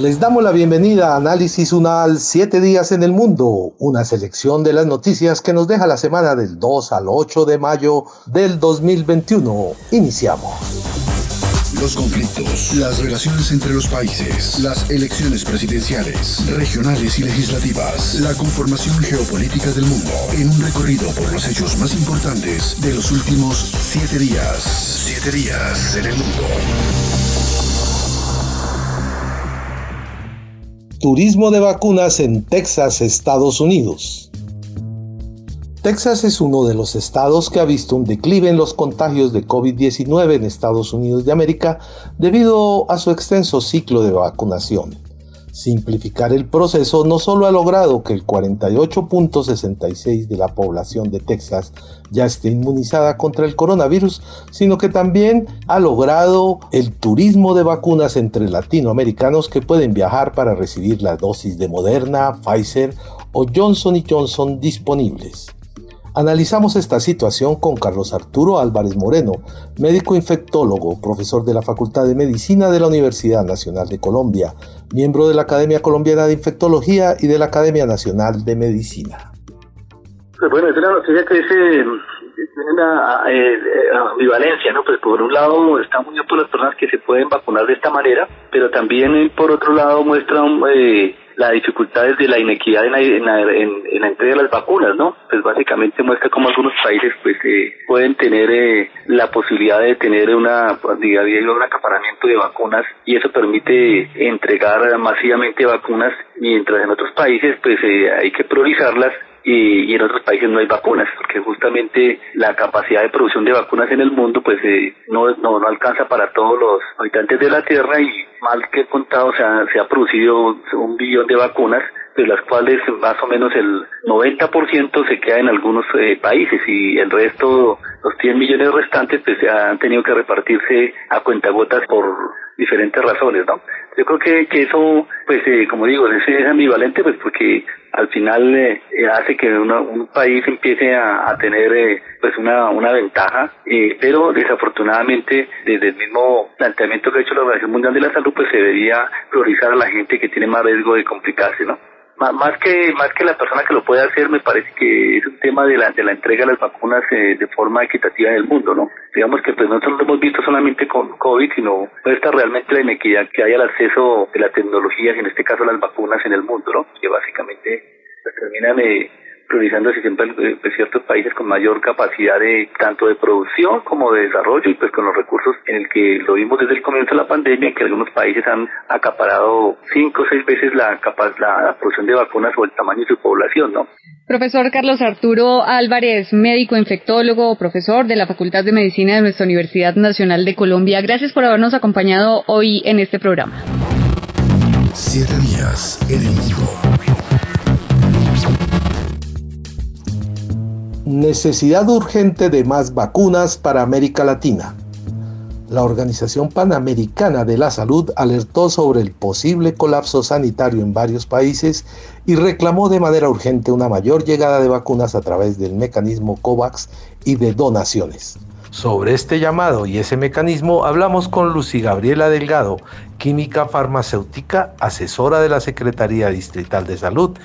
Les damos la bienvenida a Análisis Unal 7 días en el mundo, una selección de las noticias que nos deja la semana del 2 al 8 de mayo del 2021. Iniciamos. Los conflictos, las relaciones entre los países, las elecciones presidenciales, regionales y legislativas, la conformación geopolítica del mundo, en un recorrido por los hechos más importantes de los últimos siete días. Siete días en el mundo. Turismo de vacunas en Texas, Estados Unidos. Texas es uno de los estados que ha visto un declive en los contagios de COVID-19 en Estados Unidos de América debido a su extenso ciclo de vacunación. Simplificar el proceso no solo ha logrado que el 48.66 de la población de Texas ya esté inmunizada contra el coronavirus, sino que también ha logrado el turismo de vacunas entre latinoamericanos que pueden viajar para recibir la dosis de Moderna, Pfizer o Johnson Johnson disponibles. Analizamos esta situación con Carlos Arturo Álvarez Moreno, médico infectólogo, profesor de la Facultad de Medicina de la Universidad Nacional de Colombia, miembro de la Academia Colombiana de Infectología y de la Academia Nacional de Medicina. Pues bueno, es una noticia que tiene una eh, eh, ambivalencia, ¿no? Pues por un lado está muy bien por las personas que se pueden vacunar de esta manera, pero también eh, por otro lado muestra un, eh, las dificultades de la inequidad en la, en, entrega de las vacunas, ¿no? Pues básicamente muestra cómo algunos países pues eh, pueden tener eh, la posibilidad de tener una, pues, digamos, un acaparamiento de vacunas y eso permite entregar masivamente vacunas, mientras en otros países pues eh, hay que priorizarlas y, en otros países no hay vacunas, porque justamente la capacidad de producción de vacunas en el mundo pues eh, no, no, no alcanza para todos los habitantes de la Tierra y mal que he contado se ha, se ha producido un billón de vacunas de las cuales más o menos el 90% se queda en algunos eh, países y el resto, los 100 millones restantes, pues han tenido que repartirse a cuentagotas por diferentes razones, ¿no? Yo creo que, que eso, pues, eh, como digo, es, es ambivalente, pues, porque al final eh, hace que un país empiece a, tener eh, pues una, una ventaja, eh, pero desafortunadamente desde el mismo planteamiento que ha hecho la Organización Mundial de la Salud pues se debería priorizar a la gente que tiene más riesgo de complicarse, ¿no? Más que más que la persona que lo puede hacer me parece que es un tema de la de la entrega de las vacunas eh, de forma equitativa en el mundo no digamos que pues nosotros lo hemos visto solamente con covid sino está realmente la inequidad que hay al acceso de la tecnología y en este caso las vacunas en el mundo no que básicamente pues, terminan eh, priorizándose siempre ciertos países con mayor capacidad de tanto de producción como de desarrollo y pues con los recursos en el que lo vimos desde el comienzo de la pandemia que algunos países han acaparado cinco o seis veces la, capaz, la producción de vacunas o el tamaño de su población, ¿no? Profesor Carlos Arturo Álvarez, médico infectólogo, profesor de la Facultad de Medicina de nuestra Universidad Nacional de Colombia, gracias por habernos acompañado hoy en este programa. Siete días en el Necesidad urgente de más vacunas para América Latina. La Organización Panamericana de la Salud alertó sobre el posible colapso sanitario en varios países y reclamó de manera urgente una mayor llegada de vacunas a través del mecanismo COVAX y de donaciones. Sobre este llamado y ese mecanismo hablamos con Lucy Gabriela Delgado, química farmacéutica, asesora de la Secretaría Distrital de Salud,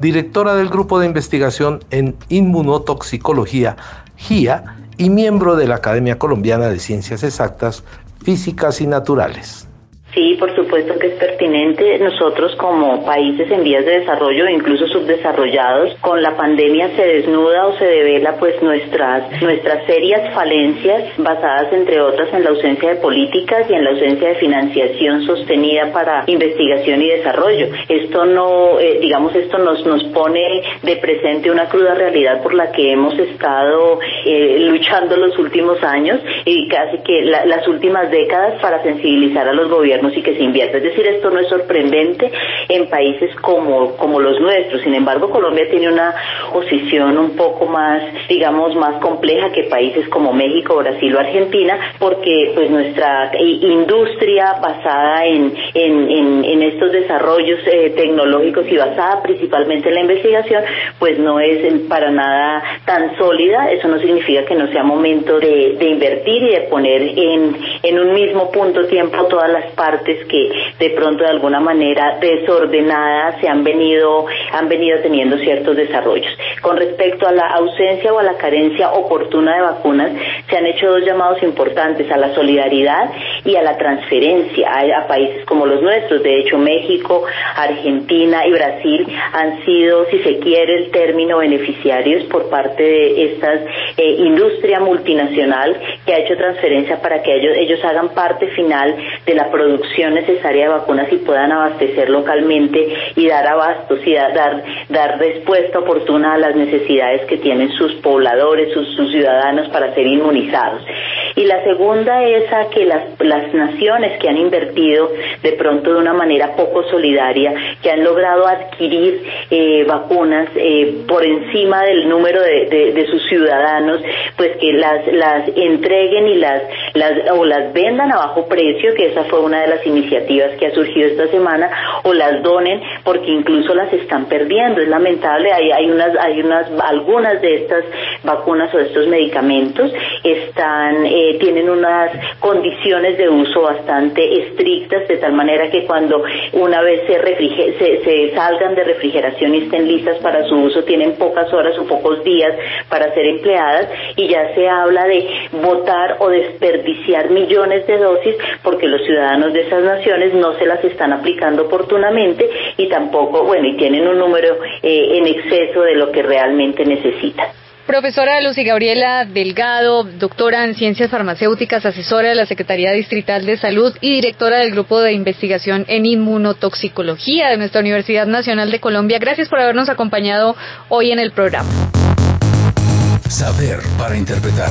directora del Grupo de Investigación en Inmunotoxicología, GIA, y miembro de la Academia Colombiana de Ciencias Exactas, Físicas y Naturales. Sí, por supuesto que es pertinente. Nosotros como países en vías de desarrollo, incluso subdesarrollados, con la pandemia se desnuda o se devela pues nuestras nuestras serias falencias basadas entre otras en la ausencia de políticas y en la ausencia de financiación sostenida para investigación y desarrollo. Esto no, eh, digamos, esto nos nos pone de presente una cruda realidad por la que hemos estado eh, luchando los últimos años y casi que las últimas décadas para sensibilizar a los gobiernos y que se invierta. Es decir, esto no es sorprendente en países como, como los nuestros. Sin embargo, Colombia tiene una posición un poco más, digamos, más compleja que países como México, Brasil o Argentina, porque pues nuestra industria basada en, en, en, estos desarrollos eh, tecnológicos y basada principalmente en la investigación, pues no es para nada tan sólida. Eso no significa que no sea momento de, de invertir y de poner en, en un mismo punto tiempo todas las partes que de pronto de alguna manera desordenadas se han venido, han venido teniendo ciertos desarrollos. Con respecto a la ausencia o a la carencia oportuna de vacunas, se han hecho dos llamados importantes a la solidaridad y a la transferencia a, países como los nuestros. De hecho, México, Argentina y Brasil han sido, si se quiere el término, beneficiarios por parte de esta eh, industria multinacional que ha hecho transferencia para que ellos, ellos hagan parte final de la producción necesaria de vacunas y puedan abastecer localmente y dar abastos y dar, dar respuesta oportuna a las necesidades que tienen sus pobladores, sus, ciudadanos para ser inmunizados. Y la segunda es a que las, las naciones que han invertido de pronto de una manera poco solidaria, que han logrado adquirir eh, vacunas eh, por encima del número de, de, sus ciudadanos, pues que las, las entreguen y las, las, o las vendan a bajo precio, que esa fue una de las iniciativas que ha surgido esta semana, o las donen porque incluso las están perdiendo. Es lamentable, hay, hay unas, hay unas, algunas de estas vacunas o de estos medicamentos están, eh, tienen unas condiciones de uso bastante estrictas, de tal manera que cuando una vez se, se, se salgan de refrigeración y estén listas para su uso, tienen pocas horas o pocos días para ser empleadas y ya se habla de votar o desperdiciar millones de dosis porque los ciudadanos de esas naciones no se las están aplicando oportunamente y tampoco, bueno, y tienen un número eh, en exceso de lo que realmente necesitan. Profesora Lucy Gabriela Delgado, doctora en ciencias farmacéuticas, asesora de la Secretaría Distrital de Salud y directora del Grupo de Investigación en Inmunotoxicología de nuestra Universidad Nacional de Colombia. Gracias por habernos acompañado hoy en el programa. Saber para interpretar.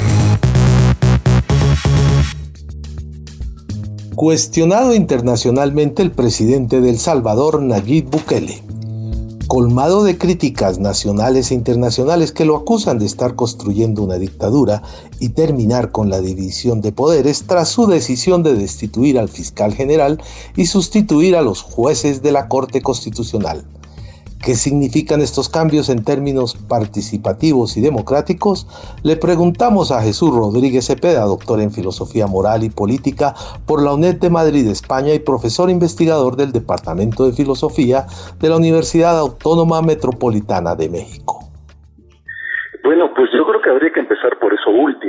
Cuestionado internacionalmente el presidente del Salvador, Nayib Bukele colmado de críticas nacionales e internacionales que lo acusan de estar construyendo una dictadura y terminar con la división de poderes tras su decisión de destituir al fiscal general y sustituir a los jueces de la Corte Constitucional. ¿Qué significan estos cambios en términos participativos y democráticos? Le preguntamos a Jesús Rodríguez Cepeda, doctor en Filosofía Moral y Política por la UNED de Madrid, España y profesor investigador del Departamento de Filosofía de la Universidad Autónoma Metropolitana de México. Bueno, pues yo creo que habría que empezar por eso último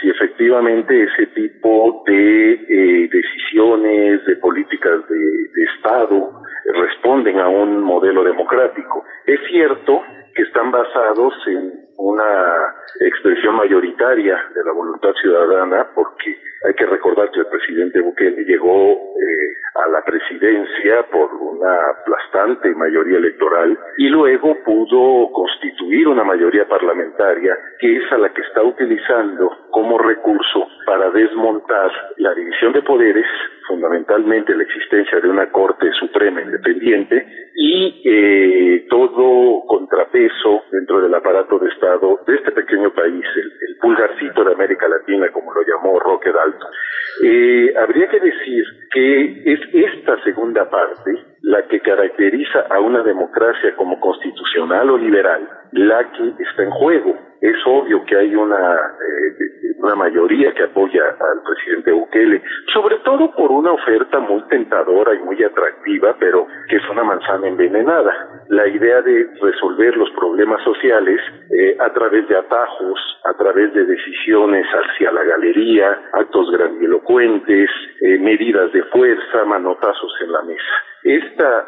si efectivamente ese tipo de eh, decisiones, de políticas de, de Estado, responden a un modelo democrático. Es cierto que están basados en una expresión mayoritaria de la voluntad ciudadana, porque hay que recordar que el presidente Bukele llegó eh, a la presidencia por una aplastante mayoría electoral y luego pudo constituir una mayoría parlamentaria que es a la que está utilizando como recurso para desmontar la división de poderes fundamentalmente la existencia de una Corte Suprema independiente y eh, todo contrapeso dentro del aparato de Estado de este pequeño país, el, pulgarcito de América Latina, como lo llamó Roque Dalton. Eh, habría que decir que es esta segunda parte la que caracteriza a una democracia como constitucional o liberal, la que está en juego. Es obvio que hay una, eh, una mayoría que apoya al presidente Bukele, sobre todo por una oferta muy tentadora y muy atractiva, pero que es una manzana envenenada. La idea de resolver los problemas sociales eh, a través de atajos, a través de decisiones hacia la galería, actos grandilocuentes, eh, medidas de fuerza, manotazos en la mesa. Esta,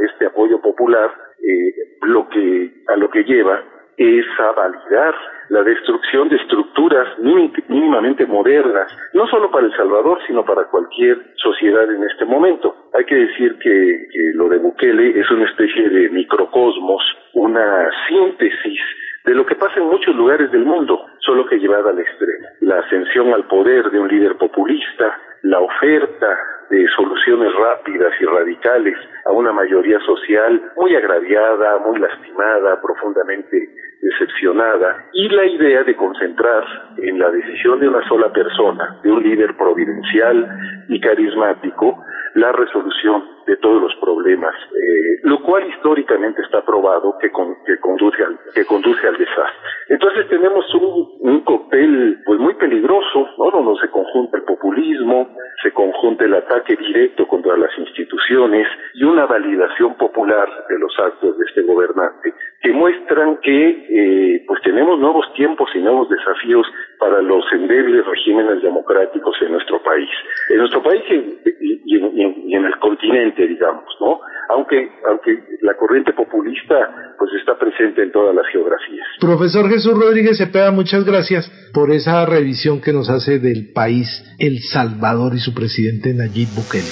este apoyo popular eh, lo que, a lo que lleva es a validar la destrucción de estructuras mínimamente modernas, no solo para El Salvador, sino para cualquier sociedad en este momento. Hay que decir que, que lo de Bukele es una especie de microcosmos, una síntesis de lo que pasa en muchos lugares del mundo, solo que llevada al extremo. La ascensión al poder de un líder populista, la oferta de soluciones rápidas y radicales a una mayoría social muy agraviada, muy lastimada, profundamente decepcionada, y la idea de concentrar en la decisión de una sola persona, de un líder providencial y carismático, la resolución de todos los problemas, eh, lo cual históricamente está probado que, que, conduce al, que conduce al desastre. Entonces tenemos un, un cóctel pues muy peligroso, ¿no? Donde se conjunta el populismo, se conjunta el ataque directo contra las instituciones y una validación popular de los actos de este gobernante que muestran que eh, pues tenemos nuevos tiempos y nuevos desafíos para los endebles regímenes democráticos en nuestro país. En nuestro país y, y en el continente, digamos, ¿no? Aunque, aunque la corriente populista pues está presente en todas las geografías. Profesor Jesús Rodríguez Cepeda, muchas gracias por esa revisión que nos hace del país El Salvador y su presidente Nayib Bukele.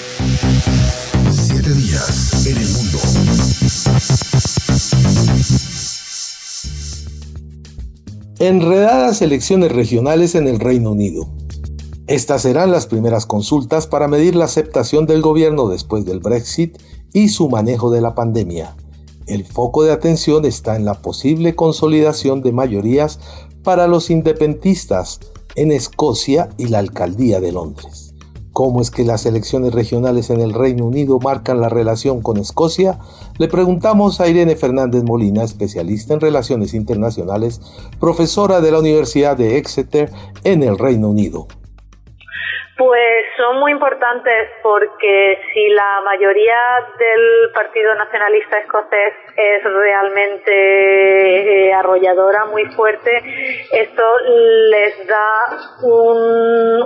Siete días en el mundo. Enredadas elecciones regionales en el Reino Unido. Estas serán las primeras consultas para medir la aceptación del gobierno después del Brexit y su manejo de la pandemia. El foco de atención está en la posible consolidación de mayorías para los independentistas en Escocia y la Alcaldía de Londres. ¿Cómo es que las elecciones regionales en el Reino Unido marcan la relación con Escocia? Le preguntamos a Irene Fernández Molina, especialista en relaciones internacionales, profesora de la Universidad de Exeter en el Reino Unido. Pues son muy importantes porque si la mayoría del Partido Nacionalista Escocés es realmente eh, arrolladora, muy fuerte, esto les da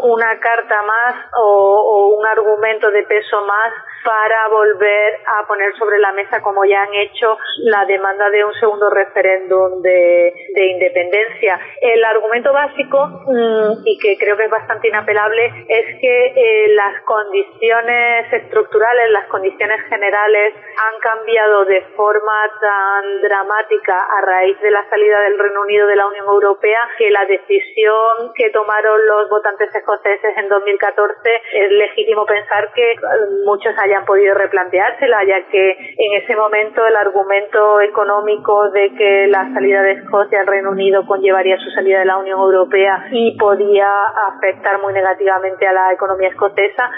una carta más o un argumento de peso más para volver a poner sobre la mesa, como ya han hecho, la demanda de un segundo referéndum de, independencia. El argumento básico, mm, y que creo que es bastante inapelable, es que eh, las condiciones estructurales, las condiciones generales han cambiado de forma tan dramática a raíz de la salida del Reino Unido de la Unión Europea que la decisión que tomaron los votantes escoceses en 2014 es legítimo pensar que eh, muchos hayan podido replanteársela, ya que en ese momento el argumento económico de que la salida de Escocia al Reino Unido conllevaría su salida de la Unión Europea y podía afectar muy negativamente a la economía escocesa,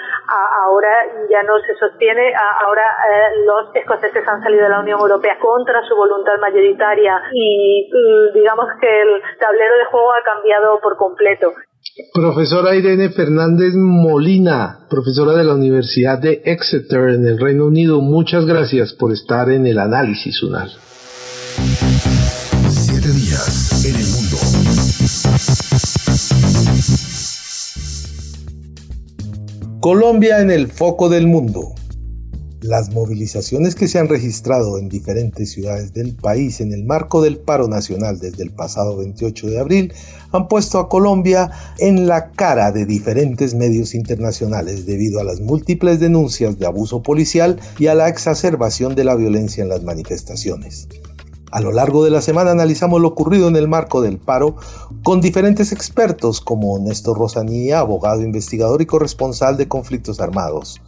ahora ya no se sostiene, ahora eh, los escoceses han salido de la Unión Europea contra su voluntad mayoritaria y digamos que el tablero de juego ha cambiado por completo. Profesora Irene Fernández Molina, profesora de la Universidad de Exeter en el Reino Unido, muchas gracias por estar en el análisis UNAL. Siete días en el mundo. Colombia en el foco del mundo. Las movilizaciones que se han registrado en diferentes ciudades del país en el marco del paro nacional desde el pasado 28 de abril han puesto a Colombia en la cara de diferentes medios internacionales debido a las múltiples denuncias de abuso policial y a la exacerbación de la violencia en las manifestaciones. A lo largo de la semana analizamos lo ocurrido en el marco del paro con diferentes expertos como Néstor Rosanía, abogado investigador y corresponsal de conflictos armados,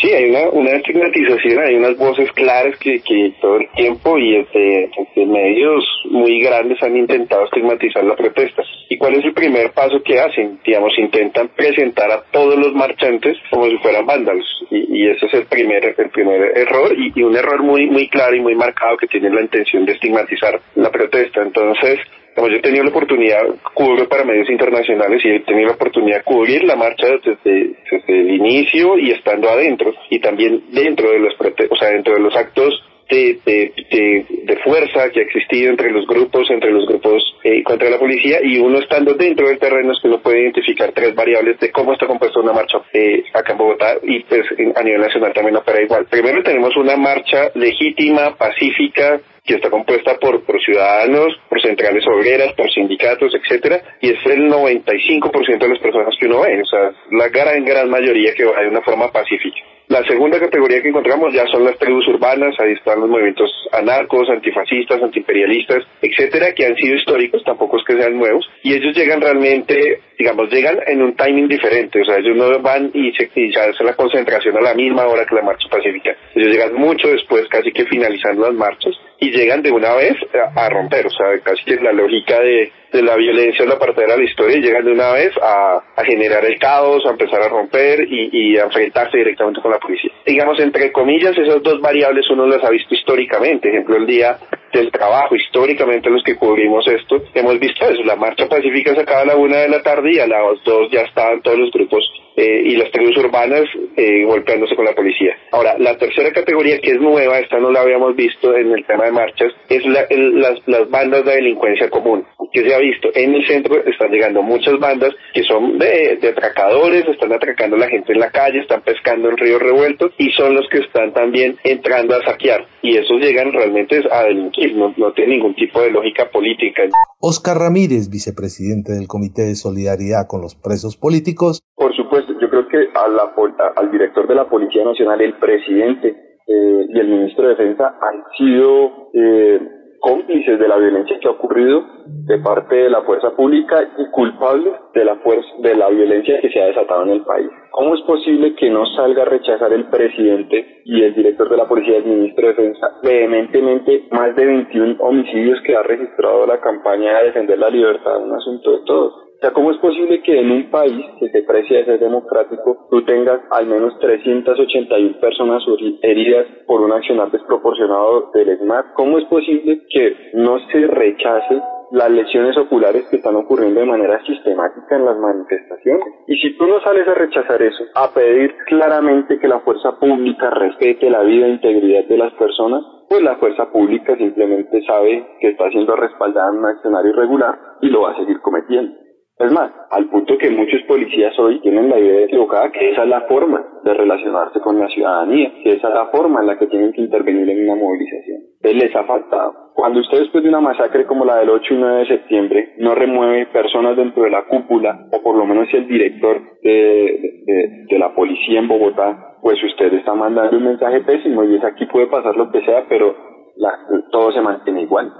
Sí, hay una, una estigmatización, hay unas voces claras que, que todo el tiempo y este, este, medios muy grandes han intentado estigmatizar la protesta. ¿Y cuál es el primer paso que hacen? Digamos, intentan presentar a todos los marchantes como si fueran vándalos. Y, y ese es el primer, el primer error y, y un error muy, muy claro y muy marcado que tiene la intención de estigmatizar la protesta. Entonces, como yo he tenido la oportunidad, cubro para medios internacionales y he tenido la oportunidad de cubrir la marcha desde, el inicio y estando adentro y también dentro de los, o sea, dentro de los actos de, de, fuerza que ha existido entre los grupos, entre los grupos eh, contra la policía y uno estando dentro del terreno es que uno puede identificar tres variables de cómo está compuesta una marcha eh, acá en Bogotá y pues a nivel nacional también opera igual. Primero tenemos una marcha legítima, pacífica, que está compuesta por, por ciudadanos, por centrales obreras, por sindicatos, etcétera, y es el 95% de las personas que uno ve, o sea, la gran, gran mayoría que va de una forma pacífica. La segunda categoría que encontramos ya son las tribus urbanas, ahí están los movimientos anarcos, antifascistas, antiimperialistas, etcétera, que han sido históricos, tampoco es que sean nuevos, y ellos llegan realmente, digamos, llegan en un timing diferente, o sea, ellos no van y se, y se hace la concentración a la misma hora que la marcha pacífica, ellos llegan mucho después, casi que finalizando las marchas, y llegan de una vez a, romper, o sea, casi que la lógica de, de la violencia es la partera de la historia y llegan de una vez a, generar el caos, a empezar a romper y, y, a enfrentarse directamente con la policía. Digamos, entre comillas, esas dos variables uno las ha visto históricamente. Ejemplo, el día del trabajo, históricamente los que cubrimos esto, hemos visto eso. La marcha pacífica se acaba a la una de la tarde y a las dos ya estaban todos los grupos eh, y las tribus urbanas eh, golpeándose con la policía. Ahora, la tercera categoría que es nueva, esta no la habíamos visto en el tema de marchas, es la, las, las bandas de delincuencia común que se ha visto. En el centro están llegando muchas bandas que son de, de atracadores, están atracando a la gente en la calle, están pescando en ríos revueltos y son los que están también entrando a saquear. Y esos llegan realmente a delinquir, no, no tiene ningún tipo de lógica política. Oscar Ramírez, vicepresidente del Comité de Solidaridad con los Presos Políticos. Por supuesto, yo creo que al director de la Policía Nacional, el presidente eh, y el ministro de Defensa han sido eh, cómplices de la violencia que ha ocurrido de parte de la fuerza pública y culpables de la fuerza de la violencia que se ha desatado en el país. ¿Cómo es posible que no salga a rechazar el presidente y el director de la policía, el ministro de Defensa, vehementemente más de 21 homicidios que ha registrado la campaña de defender la libertad, un asunto de todos? Sea, ¿cómo es posible que en un país que se precia de ser democrático tú tengas al menos 381 personas heridas por un accionar desproporcionado del ESMAD? ¿Cómo es posible que no se rechace las lesiones oculares que están ocurriendo de manera sistemática en las manifestaciones. Y si tú no sales a rechazar eso, a pedir claramente que la fuerza pública respete la vida e integridad de las personas, pues la fuerza pública simplemente sabe que está siendo respaldada en un accionario irregular y lo va a seguir cometiendo. Es más, al punto que muchos policías hoy tienen la idea equivocada que esa es la forma de relacionarse con la ciudadanía, que esa es la forma en la que tienen que intervenir en una movilización. Les ha faltado. Cuando usted después de una masacre como la del 8 y 9 de septiembre no remueve personas dentro de la cúpula, o por lo menos si el director de, de la policía en Bogotá, pues usted está mandando un mensaje pésimo y es aquí puede pasar lo que sea, pero la, todo se mantiene igual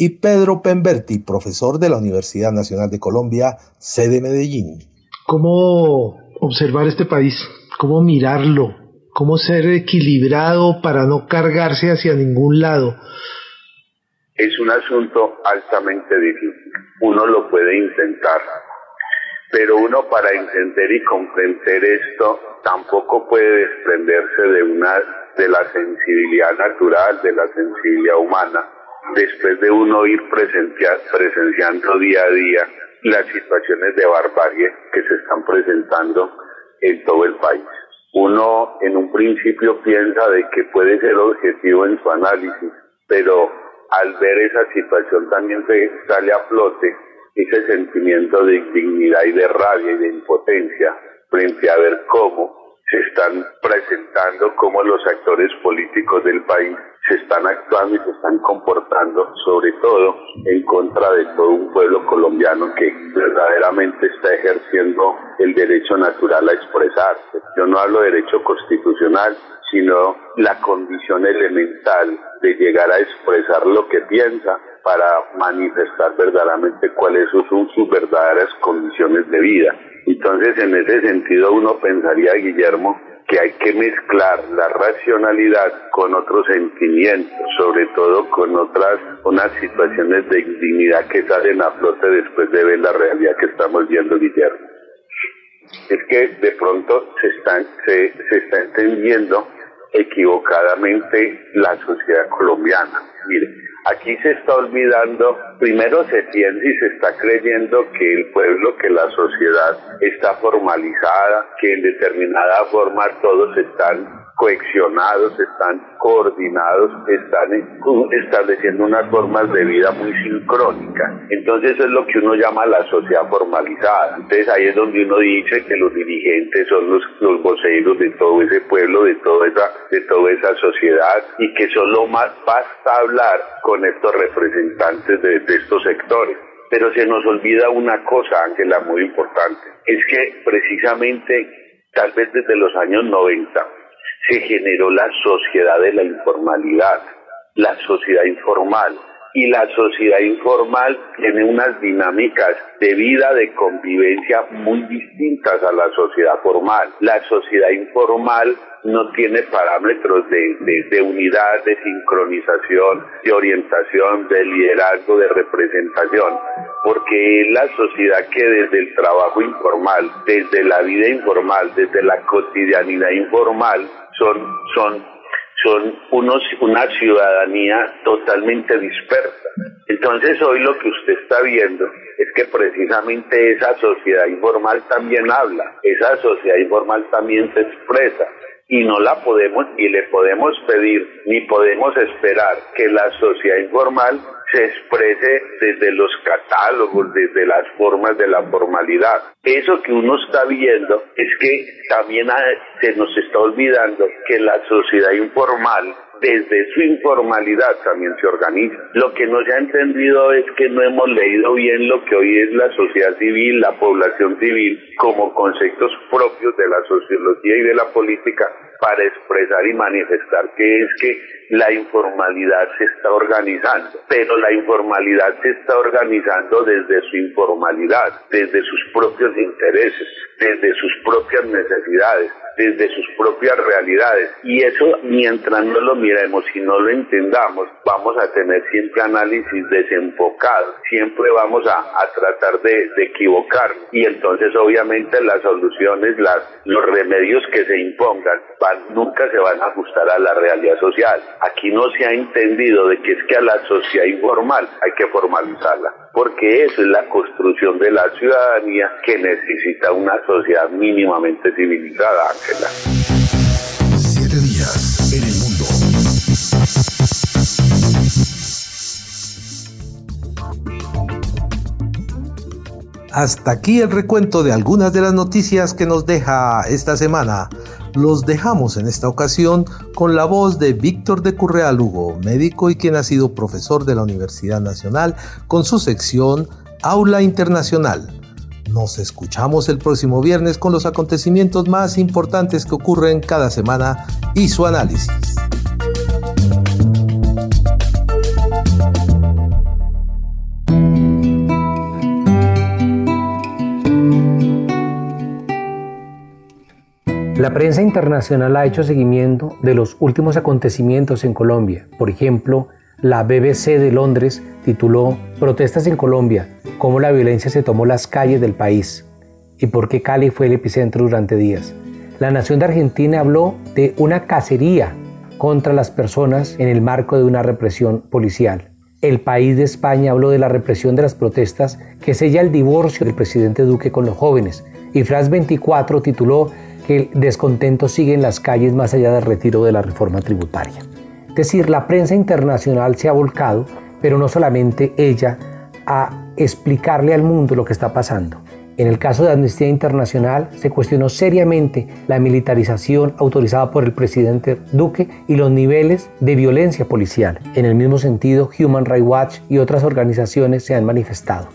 y Pedro Pemberti, profesor de la Universidad Nacional de Colombia, sede Medellín. ¿Cómo observar este país? ¿Cómo mirarlo? ¿Cómo ser equilibrado para no cargarse hacia ningún lado? Es un asunto altamente difícil. Uno lo puede intentar, pero uno para entender y comprender esto tampoco puede desprenderse de una de la sensibilidad natural, de la sensibilidad humana después de uno ir presenciando día a día las situaciones de barbarie que se están presentando en todo el país. Uno en un principio piensa de que puede ser objetivo en su análisis, pero al ver esa situación también se sale a flote ese sentimiento de indignidad y de rabia y de impotencia frente a ver cómo se están presentando, cómo los actores políticos del país se están actuando y se están comportando, sobre todo en contra de todo un pueblo colombiano que verdaderamente está ejerciendo el derecho natural a expresarse. Yo no hablo de derecho constitucional, sino la condición elemental de llegar a expresar lo que piensa para manifestar verdaderamente cuáles son sus verdaderas condiciones de vida. Entonces, en ese sentido, uno pensaría, Guillermo, que hay que mezclar la racionalidad con otros sentimientos, sobre todo con otras, unas situaciones de indignidad que salen a flote después de ver la realidad que estamos viendo, Guillermo. Es que de pronto se está, se, se está entendiendo equivocadamente la sociedad colombiana. Mire, Aquí se está olvidando, primero se piensa y se está creyendo que el pueblo, que la sociedad está formalizada, que en determinada forma todos están coexionados, están coordinados, están estableciendo unas formas de vida muy sincrónicas. Entonces eso es lo que uno llama la sociedad formalizada. Entonces ahí es donde uno dice que los dirigentes son los, los voceros de todo ese pueblo, de toda esa, de toda esa sociedad y que solo más basta hablar con estos representantes de, de estos sectores. Pero se nos olvida una cosa, Ángela, muy importante. Es que precisamente, tal vez desde los años 90, se generó la sociedad de la informalidad, la sociedad informal. Y la sociedad informal tiene unas dinámicas de vida, de convivencia muy distintas a la sociedad formal. La sociedad informal no tiene parámetros de, de, unidad, de sincronización, de orientación, de liderazgo, de representación, porque es la sociedad que desde el trabajo informal, desde la vida informal, desde la cotidianidad informal, son, son, son unos, una ciudadanía totalmente dispersa. Entonces hoy lo que usted está viendo es que precisamente esa sociedad informal también habla, esa sociedad informal también se expresa y no la podemos ni le podemos pedir ni podemos esperar que la sociedad informal se exprese desde los catálogos, desde las formas de la formalidad. Eso que uno está viendo es que también se nos está olvidando que la sociedad informal desde su informalidad también se organiza. Lo que no se ha entendido es que no hemos leído bien lo que hoy es la sociedad civil, la población civil, como conceptos propios de la sociología y de la política para expresar y manifestar que es que la informalidad se está organizando, pero la informalidad se está organizando desde su informalidad, desde sus propios intereses, desde sus propias necesidades, desde sus propias realidades. Y eso, mientras no lo miremos y no lo entendamos, vamos a tener siempre análisis desenfocados, siempre vamos a, tratar de, de equivocar. Y entonces, obviamente, las soluciones, las, los remedios que se impongan, van, nunca se van a ajustar a la realidad social. Aquí no se ha entendido de que es que a la sociedad informal hay que formalizarla, porque eso es la construcción de la ciudadanía que necesita una sociedad mínimamente civilizada, Siete días en el mundo. Hasta aquí el recuento de algunas de las noticias que nos deja esta semana. Los dejamos en esta ocasión con la voz de Víctor de Currea Lugo, médico y quien ha sido profesor de la Universidad Nacional, con su sección Aula Internacional. Nos escuchamos el próximo viernes con los acontecimientos más importantes que ocurren cada semana y su análisis. La prensa internacional ha hecho seguimiento de los últimos acontecimientos en Colombia. Por ejemplo, la BBC de Londres tituló Protestas en Colombia, cómo la violencia se tomó las calles del país y por qué Cali fue el epicentro durante días. La Nación de Argentina habló de una cacería contra las personas en el marco de una represión policial. El país de España habló de la represión de las protestas que sella el divorcio del presidente Duque con los jóvenes. Y France 24 tituló que el descontento sigue en las calles más allá del retiro de la reforma tributaria. Es decir, la prensa internacional se ha volcado, pero no solamente ella, a explicarle al mundo lo que está pasando. En el caso de Amnistía Internacional se cuestionó seriamente la militarización autorizada por el presidente Duque y los niveles de violencia policial. En el mismo sentido, Human Rights Watch y otras organizaciones se han manifestado.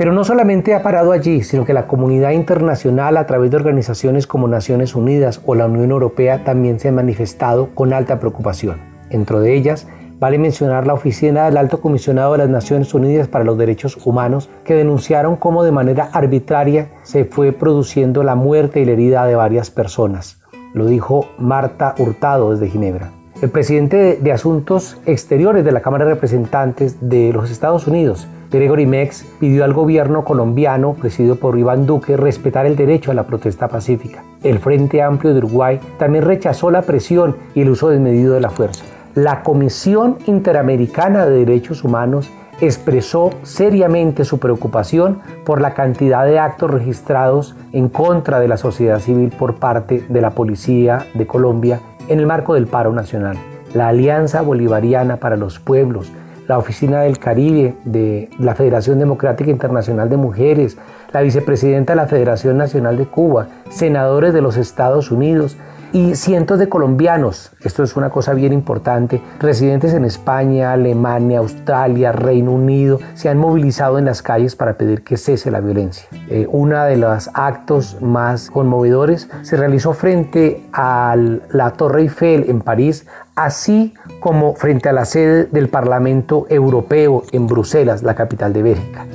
Pero no solamente ha parado allí, sino que la comunidad internacional a través de organizaciones como Naciones Unidas o la Unión Europea también se ha manifestado con alta preocupación. Dentro de ellas, vale mencionar la Oficina del Alto Comisionado de las Naciones Unidas para los Derechos Humanos, que denunciaron cómo de manera arbitraria se fue produciendo la muerte y la herida de varias personas. Lo dijo Marta Hurtado desde Ginebra. El presidente de Asuntos Exteriores de la Cámara de Representantes de los Estados Unidos, Gregory Mex, pidió al gobierno colombiano, presidido por Iván Duque, respetar el derecho a la protesta pacífica. El Frente Amplio de Uruguay también rechazó la presión y el uso desmedido de la fuerza. La Comisión Interamericana de Derechos Humanos expresó seriamente su preocupación por la cantidad de actos registrados en contra de la sociedad civil por parte de la Policía de Colombia en el marco del paro nacional. La Alianza Bolivariana para los Pueblos, la Oficina del Caribe de la Federación Democrática Internacional de Mujeres, la vicepresidenta de la Federación Nacional de Cuba, senadores de los Estados Unidos, y cientos de colombianos, esto es una cosa bien importante, residentes en España, Alemania, Australia, Reino Unido, se han movilizado en las calles para pedir que cese la violencia. Eh, uno de los actos más conmovedores se realizó frente a la Torre Eiffel en París, así como frente a la sede del Parlamento Europeo en Bruselas, la capital de Bélgica.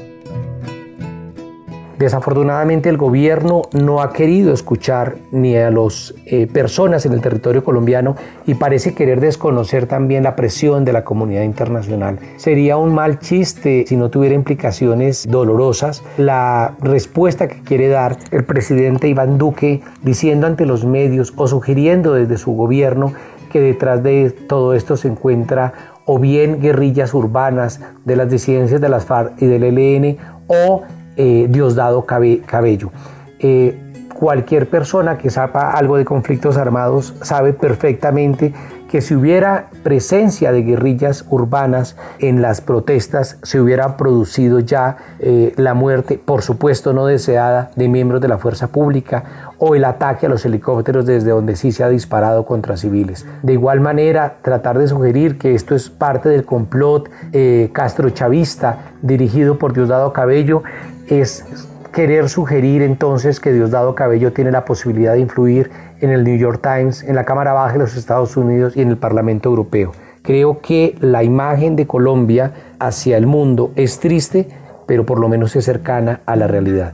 Desafortunadamente el gobierno no ha querido escuchar ni a las eh, personas en el territorio colombiano y parece querer desconocer también la presión de la comunidad internacional. Sería un mal chiste si no tuviera implicaciones dolorosas la respuesta que quiere dar el presidente Iván Duque diciendo ante los medios o sugiriendo desde su gobierno que detrás de todo esto se encuentra o bien guerrillas urbanas de las disidencias de las FARC y del ELN o eh, Diosdado Cabello. Eh, cualquier persona que sepa algo de conflictos armados sabe perfectamente que si hubiera presencia de guerrillas urbanas en las protestas, se hubiera producido ya eh, la muerte, por supuesto no deseada, de miembros de la fuerza pública o el ataque a los helicópteros desde donde sí se ha disparado contra civiles. De igual manera, tratar de sugerir que esto es parte del complot eh, castrochavista dirigido por Diosdado Cabello es querer sugerir entonces que Diosdado Cabello tiene la posibilidad de influir en el New York Times, en la Cámara Baja de los Estados Unidos y en el Parlamento Europeo. Creo que la imagen de Colombia hacia el mundo es triste, pero por lo menos es cercana a la realidad.